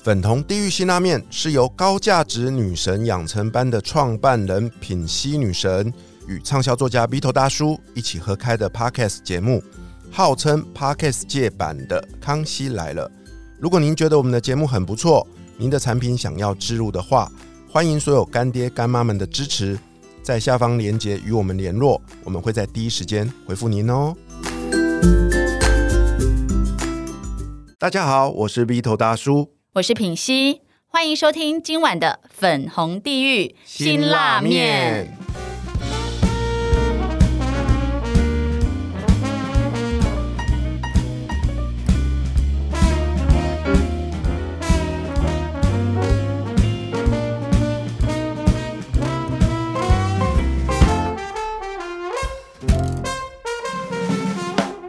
粉红地狱辛拉面是由高价值女神养成班的创办人品西女神与畅销作家 B 头大叔一起合开的 Podcast 节目，号称 Podcast 界版的《康熙来了》。如果您觉得我们的节目很不错，您的产品想要植入的话，欢迎所有干爹干妈们的支持，在下方链接与我们联络，我们会在第一时间回复您哦。大家好，我是 B 头大叔。我是品熙，欢迎收听今晚的粉红地狱辛辣面。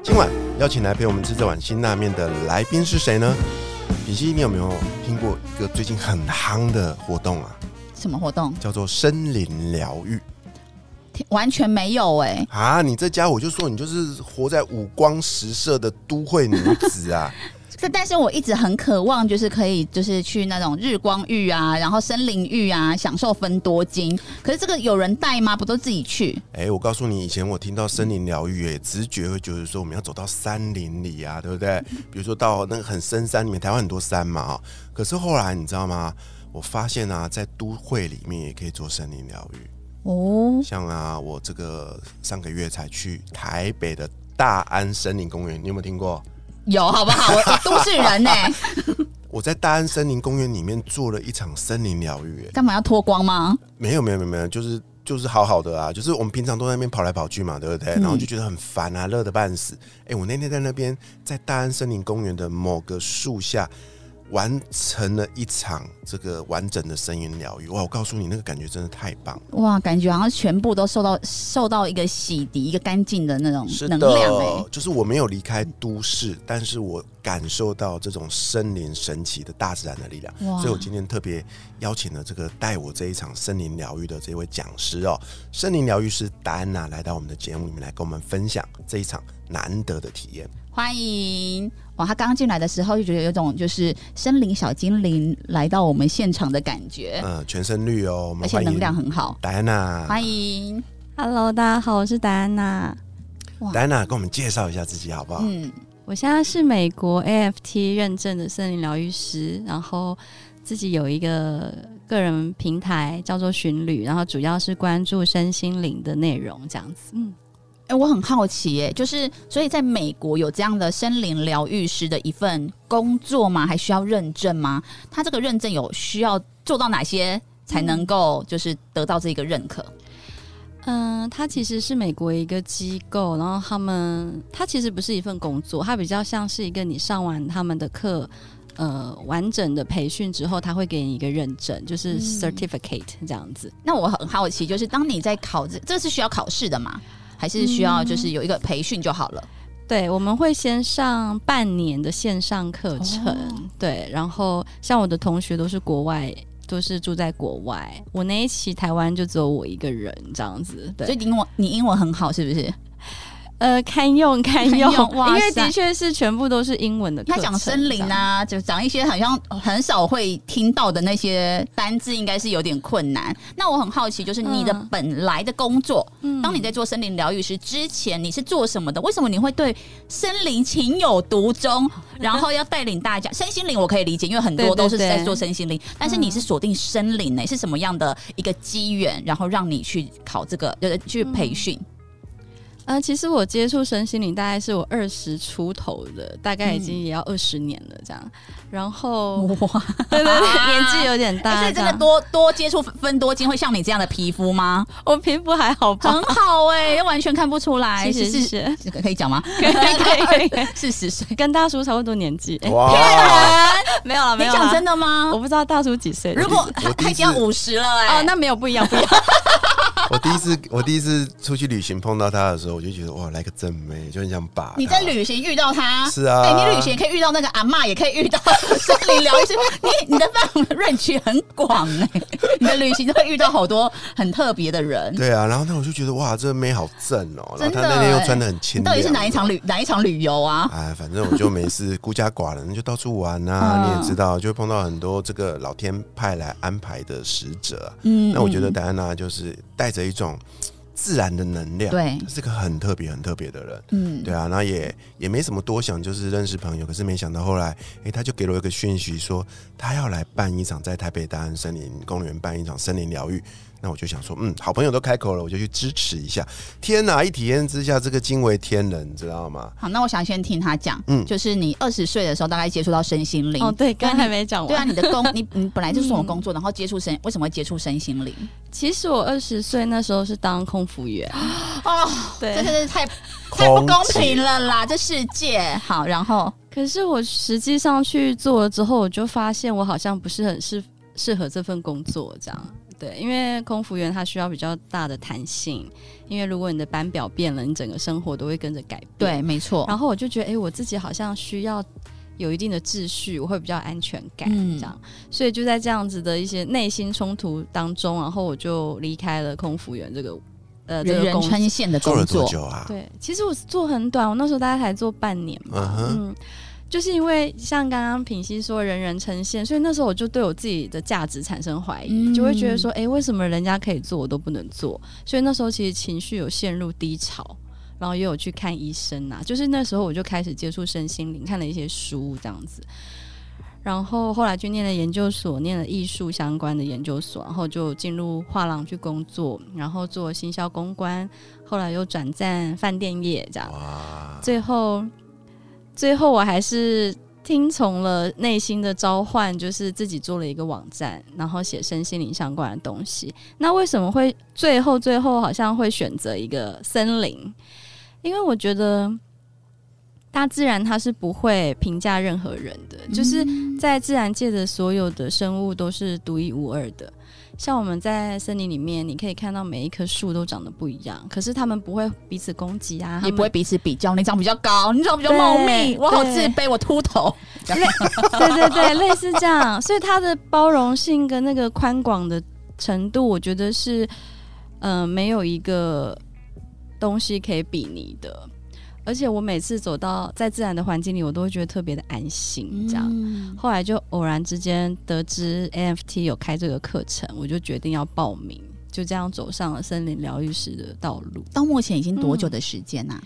今晚邀请来陪我们吃这碗辛辣面的来宾是谁呢？品熙，你有没有听过一个最近很夯的活动啊？什么活动？叫做森林疗愈完全没有哎、啊！你这家伙就说你就是活在五光十色的都会女子啊！这但是我一直很渴望，就是可以就是去那种日光浴啊，然后森林浴啊，享受分多金。可是这个有人带吗？不都自己去？哎、我告诉你，以前我听到森林疗愈，哎，直觉会觉得说我们要走到山林里啊，对不对？比如说到那个很深山里面，台湾很多山嘛，哈。可是后来你知道吗？我发现啊，在都会里面也可以做森林疗愈。哦，像啊，我这个上个月才去台北的大安森林公园，你有没有听过？有好不好？我 我都市人呢、我在大安森林公园里面做了一场森林疗愈，哎干嘛要脱光吗？没有没有没有没有，就是就是好好的啊，就是我们平常都在那边跑来跑去嘛，对不对？然后就觉得很烦啊，热的半死。哎、我那天在那边，在大安森林公园的某个树下。完成了一场这个完整的声音疗愈，哇！我告诉你，那个感觉真的太棒了。哇，感觉好像全部都受到受到一个洗涤、一个干净的那种能量哎、就是我没有离开都市，但是我感受到这种森林神奇的大自然的力量，所以我今天特别邀请了这个带我这一场森林疗愈的这位讲师哦，森林疗愈师达安娜来到我们的节目里面来跟我们分享这一场难得的体验。欢迎哇！他刚进来的时候就觉得有种就是森林小精灵来到我们现场的感觉，嗯，全身绿哦，我们而且能量很好。戴安娜。欢迎，Hello，大家好，我是戴安娜。戴安娜跟我们介绍一下自己好不好？嗯，我现在是美国 AFT 认证的森林疗愈师，然后自己有一个个人平台叫做寻旅，然后主要是关注身心灵的内容这样子。嗯，哎、我很好奇耶，就是所以在美国有这样的森林疗愈师的一份工作吗？还需要认证吗？他这个认证有需要做到哪些才能够就是得到这个认可？它其实是美国一个机构，然后他们它其实不是一份工作，它比较像是一个你上完他们的课，呃，完整的培训之后，他会给你一个认证，就是嗯 certificate 这样子。那我很好奇，就是当你在考这，这是需要考试的吗？还是需要就是有一个培训就好了？对，我们会先上半年的线上课程，哦对，然后像我的同学都是国外，都是住在国外，我那一期台湾就只有我一个人这样子，对，所以你英文你英文很好是不是？呃，堪用堪用，因为的确是全部都是英文的课他，讲森林啊，就讲一些好像很少会听到的那些单字，应该是有点困难。那我很好奇，就是你的嗯本来的工作，嗯当你在做森林疗愈师之前，你是做什么的？为什么你会对森林情有独钟？然后要带领大家身心灵，我可以理解，因为很多都是在做身心灵，但是你是锁定森林呢、是什么样的一个机缘，然后让你去考这个呃去培训？呃，其实我接触身心灵大概是我二十出头的，大概已嗯经也要二十年了这样，然后哇，对对对，年纪有点哎大，所以真的多多接触分多金，会像你这样的皮肤吗？我皮肤还好吧？很好哎、完全看不出来。谢谢是谢谢，可以讲吗？可以可以可以，四十岁，跟大叔差不多年纪。哎哇，没有了，没有讲真的吗我？不知道大叔几岁。如果我第一次他已经要五十了哎、哦，那没有不一样，不一样。我第一次我第一次出去旅行碰到他的时候，我就觉得哇，来个正妹，就很想把你在旅行遇到他，是啊。哎、你旅行也可以遇到那个阿嬷，也可以遇到森林疗愈师，你你的范围 range 很广哎、你的旅行都会遇到好多很特别的人。对啊，然后那我就觉得哇，这个妹好正哦、然后她那天又欸穿的很清你凉，到底是哪一场旅哪一场旅游啊？哎，反正我就没事，孤家寡人就到处玩啊。嗯。你也知道，就会碰到很多这个老天派来安排的使者。啊、嗯那我觉得嗯。戴安娜就是带着一种自然的能量，对是个很特别、很特别的人。嗯，对啊，然后也也没什么多想，就是认识朋友。可是没想到后来，哎、他就给了我一个讯息，说他要来办一场在台北大安森林公园办一场森林疗愈。那我就想说，嗯，好朋友都开口了，我就去支持一下。天哪，一体验之下，这个惊为天人，你知道吗？好，那我想先听他讲，嗯就是你二十岁的时候大概接触到身心灵。哦，对，刚对才还没讲完。对啊，你的工，你你本来就是我工作，然后接触身，为什么会接触身心灵？其实我二十岁那时候是当空服员，哦，对这真是太太不公平了啦！这世界好，然后可是我实际上去做了之后，我就发现我好像不是很适适合这份工作，这样。对，因为空服员他需要比较大的弹性，因为如果你的班表变了，你整个生活都会跟着改变。对，没错。然后我就觉得，哎、我自己好像需要有一定的秩序，我会比较安全感，嗯这样。所以就在这样子的一些内心冲突当中，然后我就离开了空服员这个呃这人人个工作。称羡的做了工作，多久啊？对，其实我做很短，我那时候大概才做半年吧。嗯哼嗯，就是因为像刚刚品熙说人人称羡，所以那时候我就对我自己的价值产生怀疑，嗯就会觉得说，哎、为什么人家可以做，我都不能做？所以那时候其实情绪有陷入低潮，然后也有去看医生啊。就是那时候我就开始接触身心灵，看了一些书这样子。然后后来去念了研究所，念了艺术相关的研究所，然后就进入画廊去工作，然后做行销公关，后来又转战饭店业这样。最后，最后我还是听从了内心的召唤，就是自己做了一个网站，然后写身心灵相关的东西。那为什么会最后最后好像会选择一个森林？因为我觉得大自然它是不会评价任何人的，就是在自然界的所有的生物都是独一无二的。像我们在森林里面，你可以看到每一棵树都长得不一样，可是它们不会彼此攻击啊，也不会彼此比较。你长比较高，你长比较茂密，我好自卑，我秃头。对对对，类似这样，所以它的包容性跟那个宽广的程度，我觉得是，呃，没有一个东西可以比拟的。而且我每次走到在自然的环境里，我都会觉得特别的安心。这样，嗯后来就偶然之间得知 NFT 有开这个课程，我就决定要报名，就这样走上了森林疗愈师的道路。到目前已经多久的时间呐、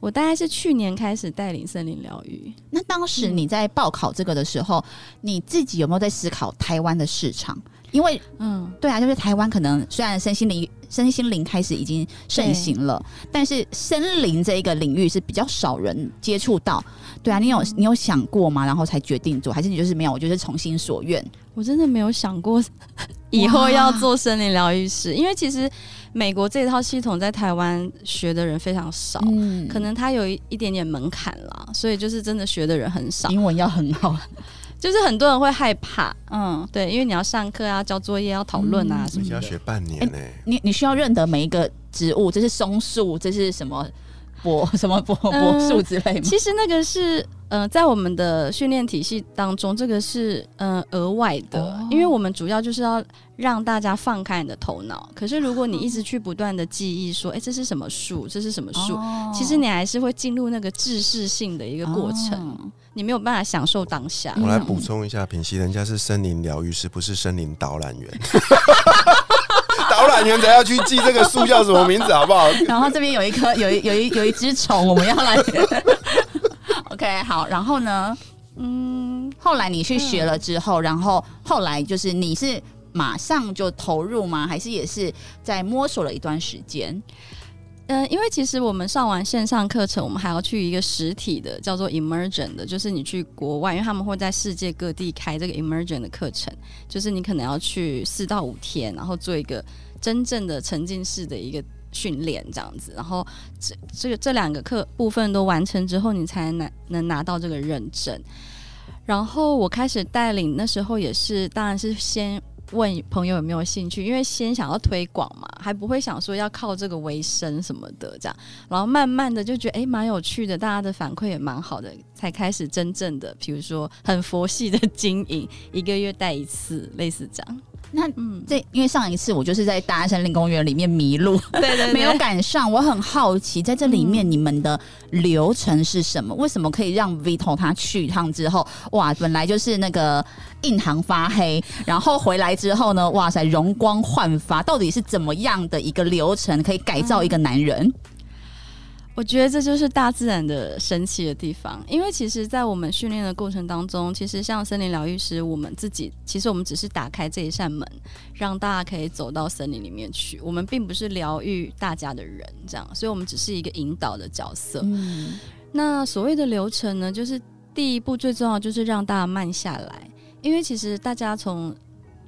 我大概是去年开始带领森林疗愈，那当时你在报考这个的时候，你自己有没有在思考台湾的市场？因为嗯，对啊，就是台湾可能虽然身心灵身心灵开始已经盛行了，但是森林这一个领域是比较少人接触到。对啊，你有你有想过吗？然后才决定做，还是你就是没有？我就是从心所愿。我真的没有想过 以后要做森林疗愈师，因为其实美国这套系统在台湾学的人非常少，嗯可能它有一一点点门槛啦，所以就是真的学的人很少，英文要很好。就是很多人会害怕，嗯，对，因为你要上课啊、交作业、要讨论啊嗯。什么的。而且要学半年呢、你你需要认得每一个植物，这是松树，这是什么柏 什么柏柏嗯树之类吗？其实那个是呃，在我们的训练体系当中，这个是嗯额外的，哦。因为我们主要就是要让大家放开你的头脑。可是如果你一直去不断的记忆说，哎、这是什么树，这是什么树，哦。其实你还是会进入那个知识性的一个过程，哦你没有办法享受当下。我来补充一下，品溪人家是森林疗愈师，不是森林导览员。导览员才要去记这个树叫什么名字，好不好？然后这边有一颗有一有一有一只虫，我们要来。OK，好，然后呢？嗯，后来你去学了之后，然后后来就是你是马上就投入吗？还是也是在摸索了一段时间？呃，因为其实我们上完线上课程，我们还要去一个实体的，叫做 Emergent 的，就是你去国外，因为他们会在世界各地开这个 Emergent 的课程，就是你可能要去四到五天，然后做一个真正的沉浸式的一个训练，这样子，然后这这个这两个课部分都完成之后，你才拿能拿到这个认证。然后我开始带领，那时候也是，当然是先问朋友有没有兴趣，因为先想要推广嘛，还不会想说要靠这个为生什么的这样，然后慢慢的就觉得哎蛮有趣的，大家的反馈也蛮好的，才开始真正的，比如说很佛系的经营，一个月带一次，类似这样。那嗯，这因为上一次我就是在大安森林公园里面迷路，对对没有赶上。我很好奇，在这里面你们的流程是什么？为什么可以让 Vito 他去一趟之后，哇，本来就是那个印堂发黑，然后回来之后呢，哇塞，容光焕发，到底是怎么样的一个流程可以改造一个男人？我觉得这就是大自然的神奇的地方，因为其实，在我们训练的过程当中，其实像森林疗愈师，我们自己其实我们只是打开这一扇门，让大家可以走到森林里面去。我们并不是疗愈大家的人，这样，所以我们只是一个引导的角色。嗯，那所谓的流程呢，就是第一步最重要就是让大家慢下来，因为其实大家从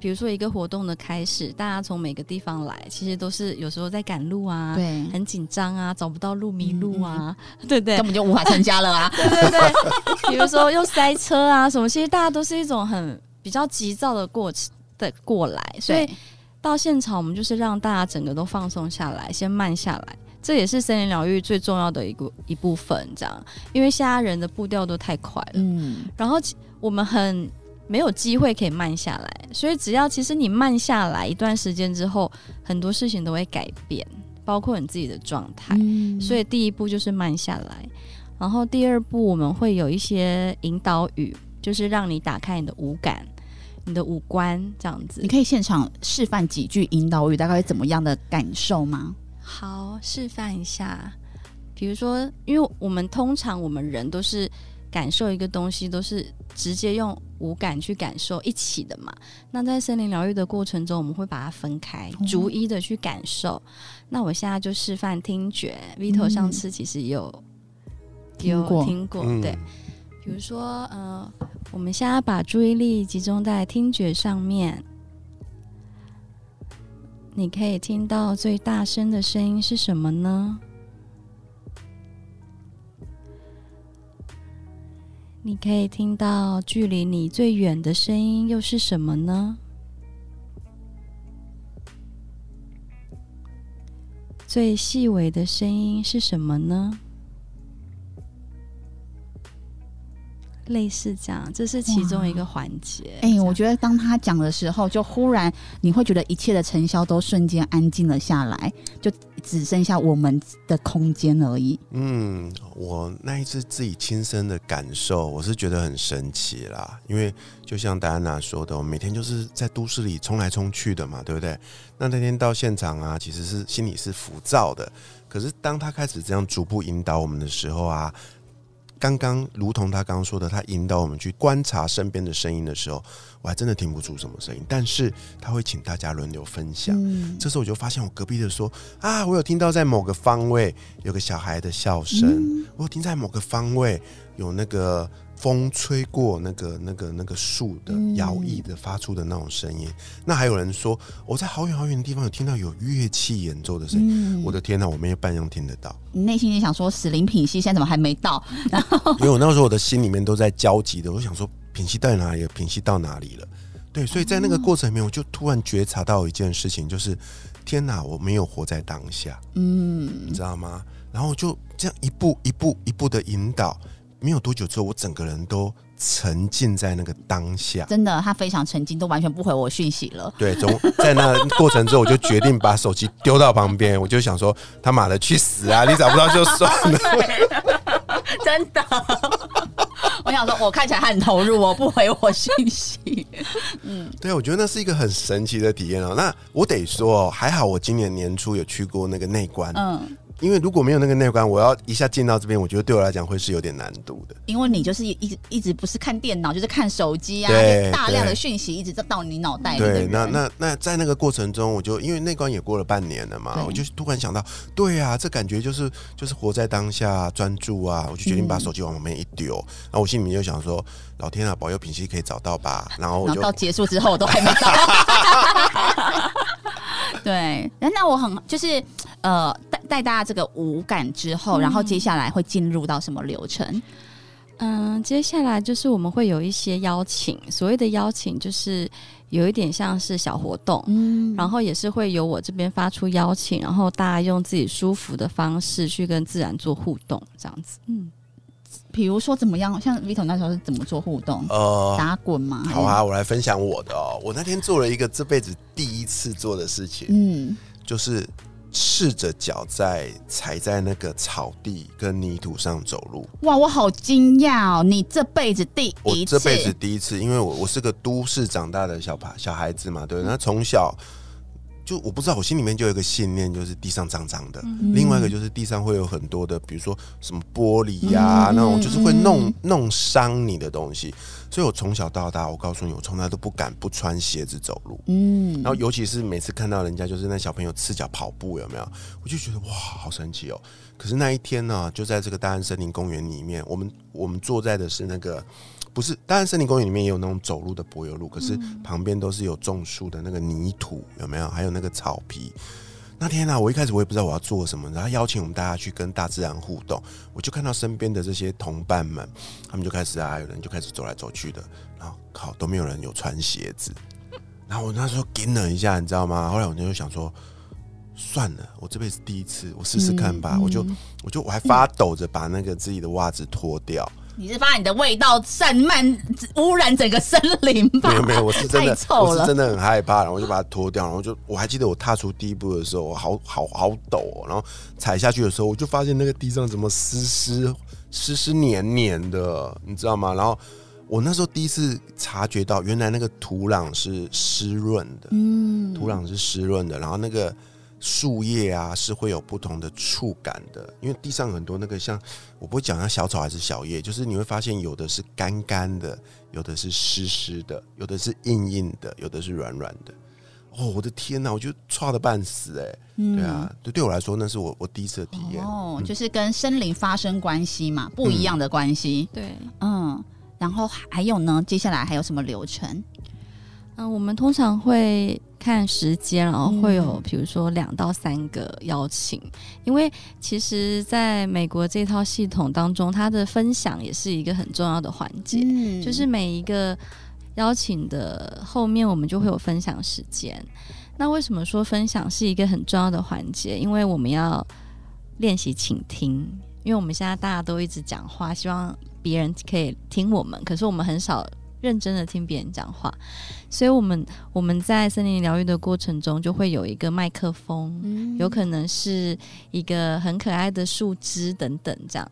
比如说一个活动的开始，大家从每个地方来，其实都是有时候在赶路啊，对，很紧张啊，找不到路迷路啊，对对，根本就无法参加了啊，对对对。比如说又塞车啊什么，其实大家都是一种很比较急躁的过程的过来，所以到现场我们就是让大家整个都放松下来，先慢下来，这也是森林疗愈最重要的一个一部分，这样，因为现在人的步调都太快了，嗯，然后我们很。没有机会可以慢下来，所以只要其实你慢下来一段时间之后，很多事情都会改变，包括你自己的状态。所以第一步就是慢下来，然后第二步我们会有一些引导语，就是让你打开你的五感、你的五官这样子。你可以现场示范几句引导语，大概怎么样的感受吗？好，示范一下。比如说，因为我们通常我们人都是。感受一个东西都是直接用五感去感受一起的嘛？那在森林疗愈的过程中，我们会把它分开，逐一的去感受。那我现在就示范听觉，Vito 上次其实有有听过，对。比如说，呃，我们现在把注意力集中在听觉上面，你可以听到最大声的声音是什么呢？你可以听到距离你最远的声音又是什么呢？最细微的声音是什么呢？类似这样，这是其中一个环节。哎，我觉得当他讲的时候，就忽然你会觉得一切的尘嚣都瞬间安静了下来，就只剩下我们的空间而已。嗯，我那一次自己亲身的感受，我是觉得很神奇啦。因为就像戴安娜说的，我每天就是在都市里冲来冲去的嘛，对不对？那那天到现场啊，其实是心里是浮躁的。可是当他开始这样逐步引导我们的时候啊。刚刚如同他刚刚说的，他引导我们去观察身边的声音的时候，我还真的听不出什么声音。但是他会请大家轮流分享。这时候我就发现我隔壁的说：“啊，我有听到在某个方位有个小孩的笑声，我有听在某个方位有那个。”风吹过那个、那个、那个树的摇曳的发出的那种声音，那还有人说我在好远好远的地方有听到有乐器演奏的声音。我的天哪，我没有半样听得到。你内心也想说，死灵品系现在怎么还没到？然后，因为我那时候我的心里面都在焦急的，我想说品系到哪里了？品系到哪里了？对，所以在那个过程里面，我就突然觉察到一件事情，就是天哪，我没有活在当下。嗯，你知道吗？然后就这样一步一步一步的引导。没有多久之后，我整个人都沉浸在那个当下。真的，他非常沉浸，都完全不回我讯息了。对，从在那过程之后，我就决定把手机丢到旁边。我就想说，他妈的去死啊！你找不到就算了。真的，我想说，我看起来很投入，我不回我讯息。嗯，对，我觉得那是一个很神奇的体验哦。那我得说，还好我今年年初有去过那个内关。嗯。因为如果没有那个内观，我要一下进到这边，我觉得对我来讲会是有点难度的。因为你就是一直一直不是看电脑，就是看手机啊，大量的讯息一直在到你脑袋里。对，那那那在那个过程中，我就因为内观也过了半年了嘛，我就突然想到，对啊，这感觉就是就是活在当下，专注啊，我就决定把手机往旁边一丢。然后我心里面就想说，老天啊，保佑品息可以找到吧。然后我就到结束之后我都还没到。对，那我很就是呃带带大家这个五感之后，然后接下来会进入到什么流程？嗯，接下来就是我们会有一些邀请，所谓的邀请就是有一点像是小活动，嗯然后也是会由我这边发出邀请，然后大家用自己舒服的方式去跟自然做互动，这样子。嗯，比如说怎么样？像 Vito 那时候是怎么做互动？呃，打滚吗？好啊，我来分享我的哦。我那天做了一个这辈子第一次做的事情，嗯，就是赤着脚在踩在那个草地跟泥土上走路。哇，我好惊讶哦！你这辈子第我一次，这辈子第一次，因为我我是个都市长大的小孩小孩子嘛，对，那从小就我不知道，我心里面就有一个信念，就是地上脏脏的。嗯另外一个就是地上会有很多的，比如说什么玻璃呀、嗯那种就是会弄嗯弄伤你的东西。所以我从小到大，我告诉你，我从来都不敢不穿鞋子走路。嗯然后尤其是每次看到人家就是那小朋友赤脚跑步，有没有？我就觉得哇，好神奇哦。可是那一天呢，就在这个大安森林公园里面，我们我们坐在的是那个不是大安森林公园里面也有那种走路的柏油路，可是旁边都是有种树的那个泥土，有没有？还有那个草皮。那天呢、我一开始我也不知道我要做什么，然后邀请我们大家去跟大自然互动，我就看到身边的这些同伴们，他们就开始啊，有人就开始走来走去的，然后靠都没有人有穿鞋子，然后我那时候惊了一下，你知道吗？后来我就想说，算了，我这辈子第一次，我试试看吧。嗯我就我就我还发抖着把那个自己的袜子脱掉，你是怕你的味道散漫污染整个森林吧？没有没有，我是真的，臭我是真的很害怕，然后我就把它脱掉，然后就我还记得我踏出第一步的时候，我好好好抖、哦，然后踩下去的时候，我就发现那个地上怎么湿湿湿湿黏黏的，你知道吗？然后我那时候第一次察觉到，原来那个土壤是湿润的，嗯，土壤是湿润的，然后那个树叶啊是会有不同的触感的，因为地上很多那个像我不会讲它小草还是小叶，就是你会发现有的是干干的，有的是湿湿的，有的是硬硬的，有的是软软的。哦，我的天哪，我就差的半死哎、对啊，对对我来说那是我我第一次的体验。哦，就是跟森林发生关系嘛，不一样的关系。对，嗯，然后还有呢，接下来还有什么流程？嗯、我们通常会看时间，然后会有嗯比如说两到三个邀请，因为其实在美国这套系统当中，它的分享也是一个很重要的环节，嗯就是每一个邀请的后面，我们就会有分享时间。那为什么说分享是一个很重要的环节？因为我们要练习倾听，因为我们现在大家都一直讲话，希望别人可以听我们，可是我们很少认真的听别人讲话，所以我们我们在森林疗愈的过程中，就会有一个麦克风，嗯。有可能是一个很可爱的树枝等等这样。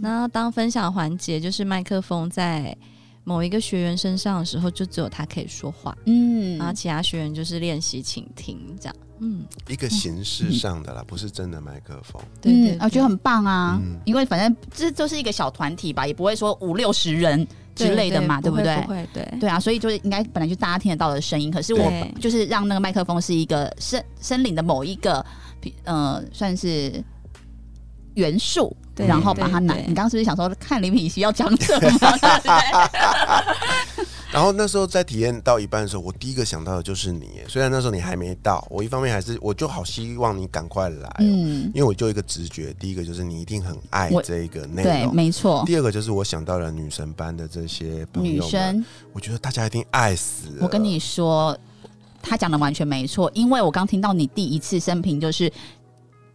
那当分享环节就是麦克风在某一个学员身上的时候，就只有他可以说话，嗯。然后其他学员就是练习倾听这样。嗯，一个形式上的啦，不是真的麦克风。对对嗯，我觉得很棒啊，嗯。因为反正这就是一个小团体吧，也不会说五六十人之类的嘛，对不对对。对啊，所以就是应该本来就大家听得到的声音，可是我就是让那个麦克风是一个森森林的某一个，呃，算是元素，然后把它拿。你刚刚是不是想说看林品熙要讲什么？然后那时候在体验到一半的时候，我第一个想到的就是你。虽然那时候你还没到，我一方面还是我就好希望你赶快来、哦，嗯，因为我就一个直觉，第一个就是你一定很爱我这一个内对，没错，第二个就是我想到了女神班的这些朋友，女生，我觉得大家一定爱死了。我跟你说，他讲的完全没错，因为我刚听到你第一次生平就是，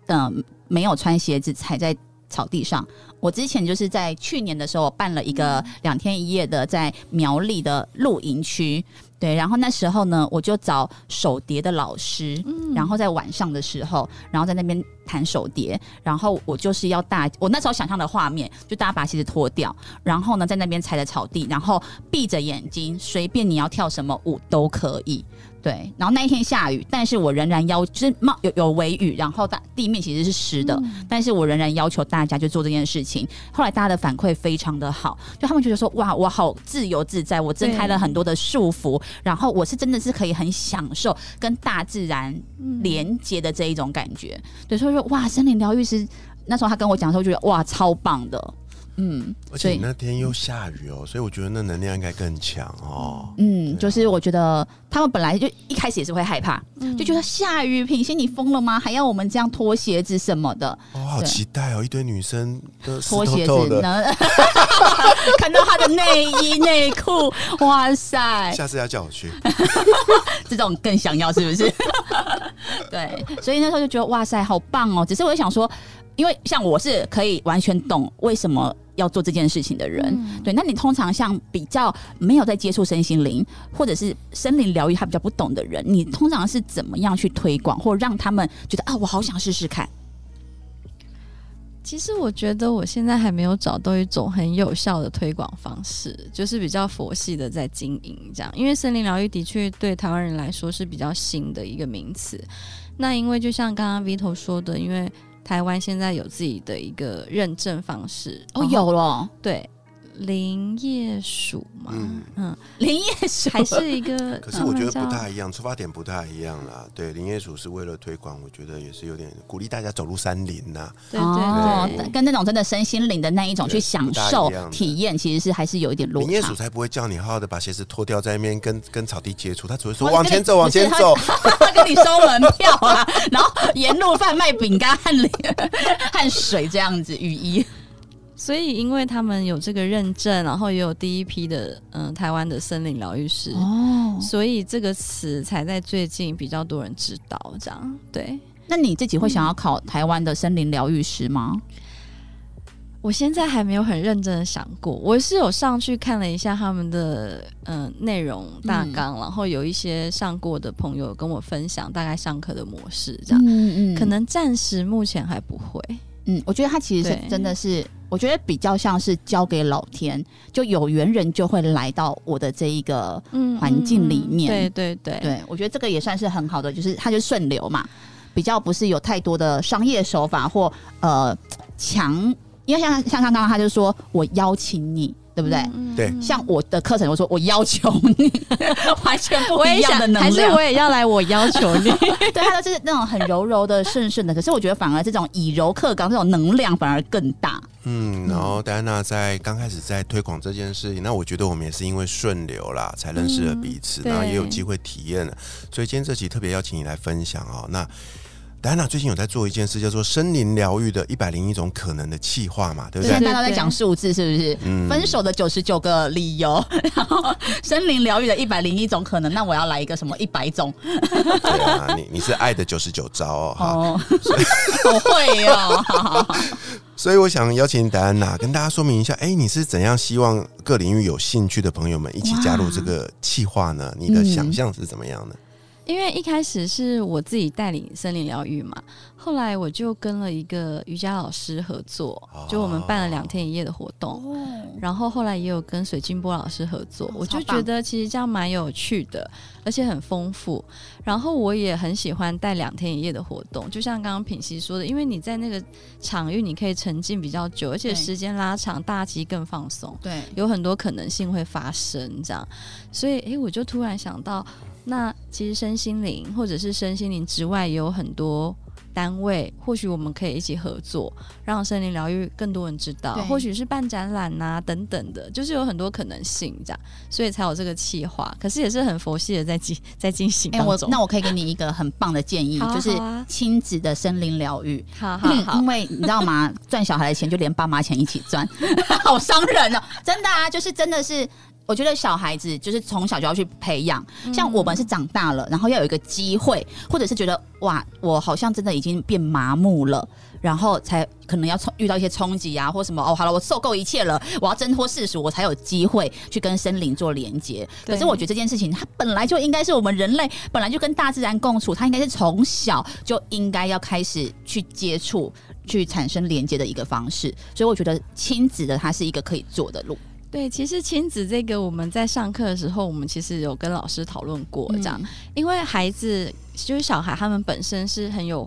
嗯、没有穿鞋子踩在草地上。我之前就是在去年的时候我办了一个两天一夜的在苗栗的露营区，对，然后那时候呢，我就找手碟的老师，然后在晚上的时候，然后在那边弹手碟，然后我就是要大，我那时候想象的画面，就大家把鞋子脱掉，然后呢在那边踩着草地，然后闭着眼睛，随便你要跳什么舞都可以。对，然后那一天下雨，但是我仍然要就是冒有有微雨，然后大地面其实是湿的，但是我仍然要求大家就做这件事情。后来大家的反馈非常的好，就他们觉得说哇，我好自由自在，我挣开了很多的束缚，然后我是真的是可以很享受跟大自然连接的这一种感觉。对，所以说哇，森林疗愈师那时候他跟我讲的时候，就觉得哇，超棒的。嗯，而且那天又下雨哦，所以我觉得那能量应该更强哦。嗯，就是我觉得他们本来就一开始也是会害怕，就觉得下雨，品心你疯了吗？还要我们这样脱鞋子什么的，哦，好期待哦！一堆女生都脱鞋子呢？看到他的内衣内裤，哇塞，下次要叫我去。这种更想要是不是？对，所以那时候就觉得哇塞，好棒哦！只是我就想说，因为像我是可以完全懂为什么要做这件事情的人，嗯对，那你通常像比较没有在接触身心灵或者是森林疗愈，他比较不懂的人，你通常是怎么样去推广，或让他们觉得啊，我好想试试看？其实我觉得我现在还没有找到一种很有效的推广方式，就是比较佛系的在经营这样。因为森林疗愈的确对台湾人来说是比较新的一个名词。那因为就像刚刚 Vito 说的，因为台湾现在有自己的一个认证方式哦，有了对林业署嘛，嗯嗯林业署还是一个，可是我觉得不太一样，出发点不太一样啦。对，林业署是为了推广，我觉得也是有点鼓励大家走入山林呐、对哦对对，跟那种真的身心灵的那一种去享受体验，其实是还是有一点落差林业署。才不会叫你好好的把鞋子脱掉，在那边跟跟草地接触，他只会说往前走，往前走。他跟你收门票啊，然后沿路贩卖饼干和 和水这样子，雨衣。所以因为他们有这个认证，然后也有第一批的嗯、台湾的森林疗愈师。哦，所以这个词才在最近比较多人知道，这样对。那你自己会想要考台湾的森林疗愈师吗？我现在还没有很认真的想过，我是有上去看了一下他们的嗯内容大纲，然后有一些上过的朋友跟我分享大概上课的模式，这样、嗯嗯可能暂时目前还不会。嗯，我觉得他其实是真的是，我觉得比较像是交给老天，就有缘人就会来到我的这一个嗯环境里面。对对对。对，我觉得这个也算是很好的，就是它就顺流嘛，比较不是有太多的商业手法或呃强，因为像像刚刚他就说我邀请你，对不对？嗯对像我的课程，我说我要求你，完全不一样的，能量还是我。也要来，我要求你。对，他都是那种很柔柔的、顺顺的。可是我觉得反而这种以柔克刚，这种能量反而更大。嗯，然后戴安娜在刚开始在推广这件事情，那我觉得我们也是因为顺流啦，才认识了彼此，嗯然后也有机会体验了。所以今天这期特别邀请你来分享哦。那戴安娜最近有在做一件事，叫做森林疗愈的一百零一种可能的气化嘛，对不对？现在大家都在讲数字，是不是？嗯分手的九十九个理由，然后森林疗愈的一百零一种可能，那我要来一个什么一百种？对啊，你你是爱的九十九招哦，哈。哦，我 会哦，好好好所以我想邀请戴安娜跟大家说明一下，哎、你是怎样希望各领域有兴趣的朋友们一起加入这个企划呢？你的想象是怎么样的？因为一开始是我自己带领森林疗愈嘛，后来我就跟了一个瑜伽老师合作，哦。就我们办了两天一夜的活动，然后后来也有跟水晶波老师合作，我就觉得其实这样蛮有趣的，而且很丰富。然后我也很喜欢带两天一夜的活动，就像刚刚品溪说的，因为你在那个场域你可以沉浸比较久，而且时间拉长，大家其实更放松。对，有很多可能性会发生，这样，所以诶，我就突然想到，那其实身心灵或者是身心灵之外，也有很多单位，或许我们可以一起合作，让森林疗愈更多人知道对，或许是办展览呐、等等的，就是有很多可能性这样，所以才有这个企划。可是也是很佛系的在进 在进行哎、当中。我那我可以给你一个很棒的建议，好 啊就是亲子的森林疗愈。好好好 因，为你知道吗？赚小孩的钱就连爸妈钱一起赚，好伤人哦！真的啊，就是真的是。我觉得小孩子就是从小就要去培养，像我们是长大了，然后要有一个机会，或者是觉得哇，我好像真的已经变麻木了，然后才可能要冲遇到一些冲击啊，或什么哦，好了，我受够一切了，我要挣脱世俗，我才有机会去跟森林做连接。可是我觉得这件事情，它本来就应该是我们人类本来就跟大自然共处，它应该是从小就应该要开始去接触。去产生连接的一个方式，所以我觉得亲子的它是一个可以做的路。对，其实亲子这个我们在上课的时候，我们其实有跟老师讨论过这样，嗯因为孩子就是小孩，他们本身是很有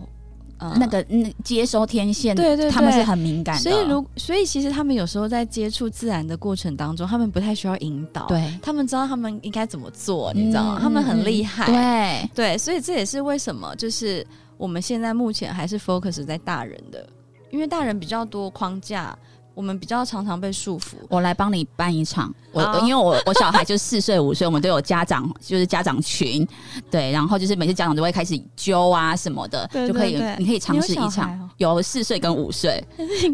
呃那个那接收天线，对对对他们是很敏感的，所以如所以其实他们有时候在接触自然的过程当中，他们不太需要引导，，对，他们知道他们应该怎么做，你知道吗？嗯他们很厉害，对，对，所以这也是为什么就是我们现在目前还是 focus 在大人的，因为大人比较多框架。我们比较常常被束缚。我来帮你办一场，我好因为我我小孩就四岁五岁，我们都有家长就是家长群，对，然后就是每次家长都会开始揪啊什么的，对就可以对对。你可以尝试一场。有四岁跟五岁，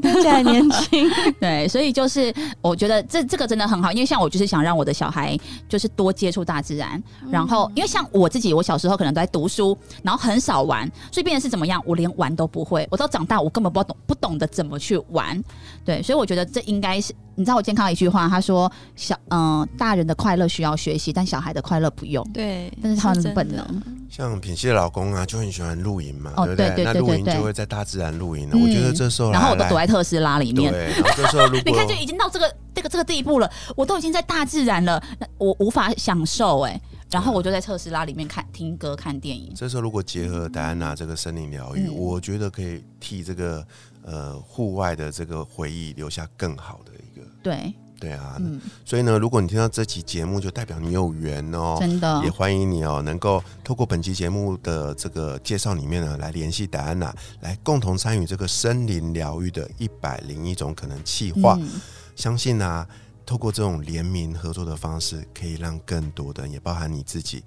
看起来年轻，对，所以就是我觉得这这个真的很好，因为像我就是想让我的小孩就是多接触大自然，然后因为像我自己，我小时候可能都在读书，然后很少玩，所以变成是怎么样，我连玩都不会，我到长大我根本不懂不懂得怎么去玩，对，所以我觉得这应该是你知道我健康一句话，他说小嗯、大人的快乐需要学习，但小孩的快乐不用。对，但是他们真的本能。像品熙的老公啊，就很喜欢露营嘛，哦对不对？那露营就会在大自然露营了。嗯。我觉得这时候然后我都躲在特斯拉里面，对，然后这时候 如你看就已经到这个这个这个地步了，我都已经在大自然了，那我无法享受哎、然后我就在特斯拉里面看听歌看电影，这时候如果结合戴安娜这个森林疗愈，嗯。我觉得可以替这个呃户外的这个回忆留下更好的一个。对，对啊，嗯，所以呢，如果你听到这期节目，就代表你有缘哦。真的也欢迎你哦，能够透过本期节目的这个介绍里面呢，来联系戴安娜，来共同参与这个森林疗愈的一百零一种可能气化。嗯相信啊，透过这种联名合作的方式，可以让更多的人，也包含你自己，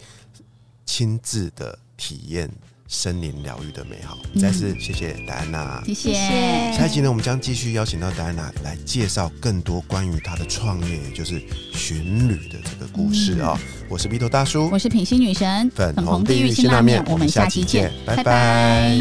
亲自的体验森林疗愈的美好。嗯再次谢谢戴安娜。谢谢，下一集呢，我们将继续邀请到戴安娜来介绍更多关于她的创业，也就是巡旅的这个故事哦。我是鼻头大叔我，是品心女神，粉红地狱辛辣面，我们下期见，拜拜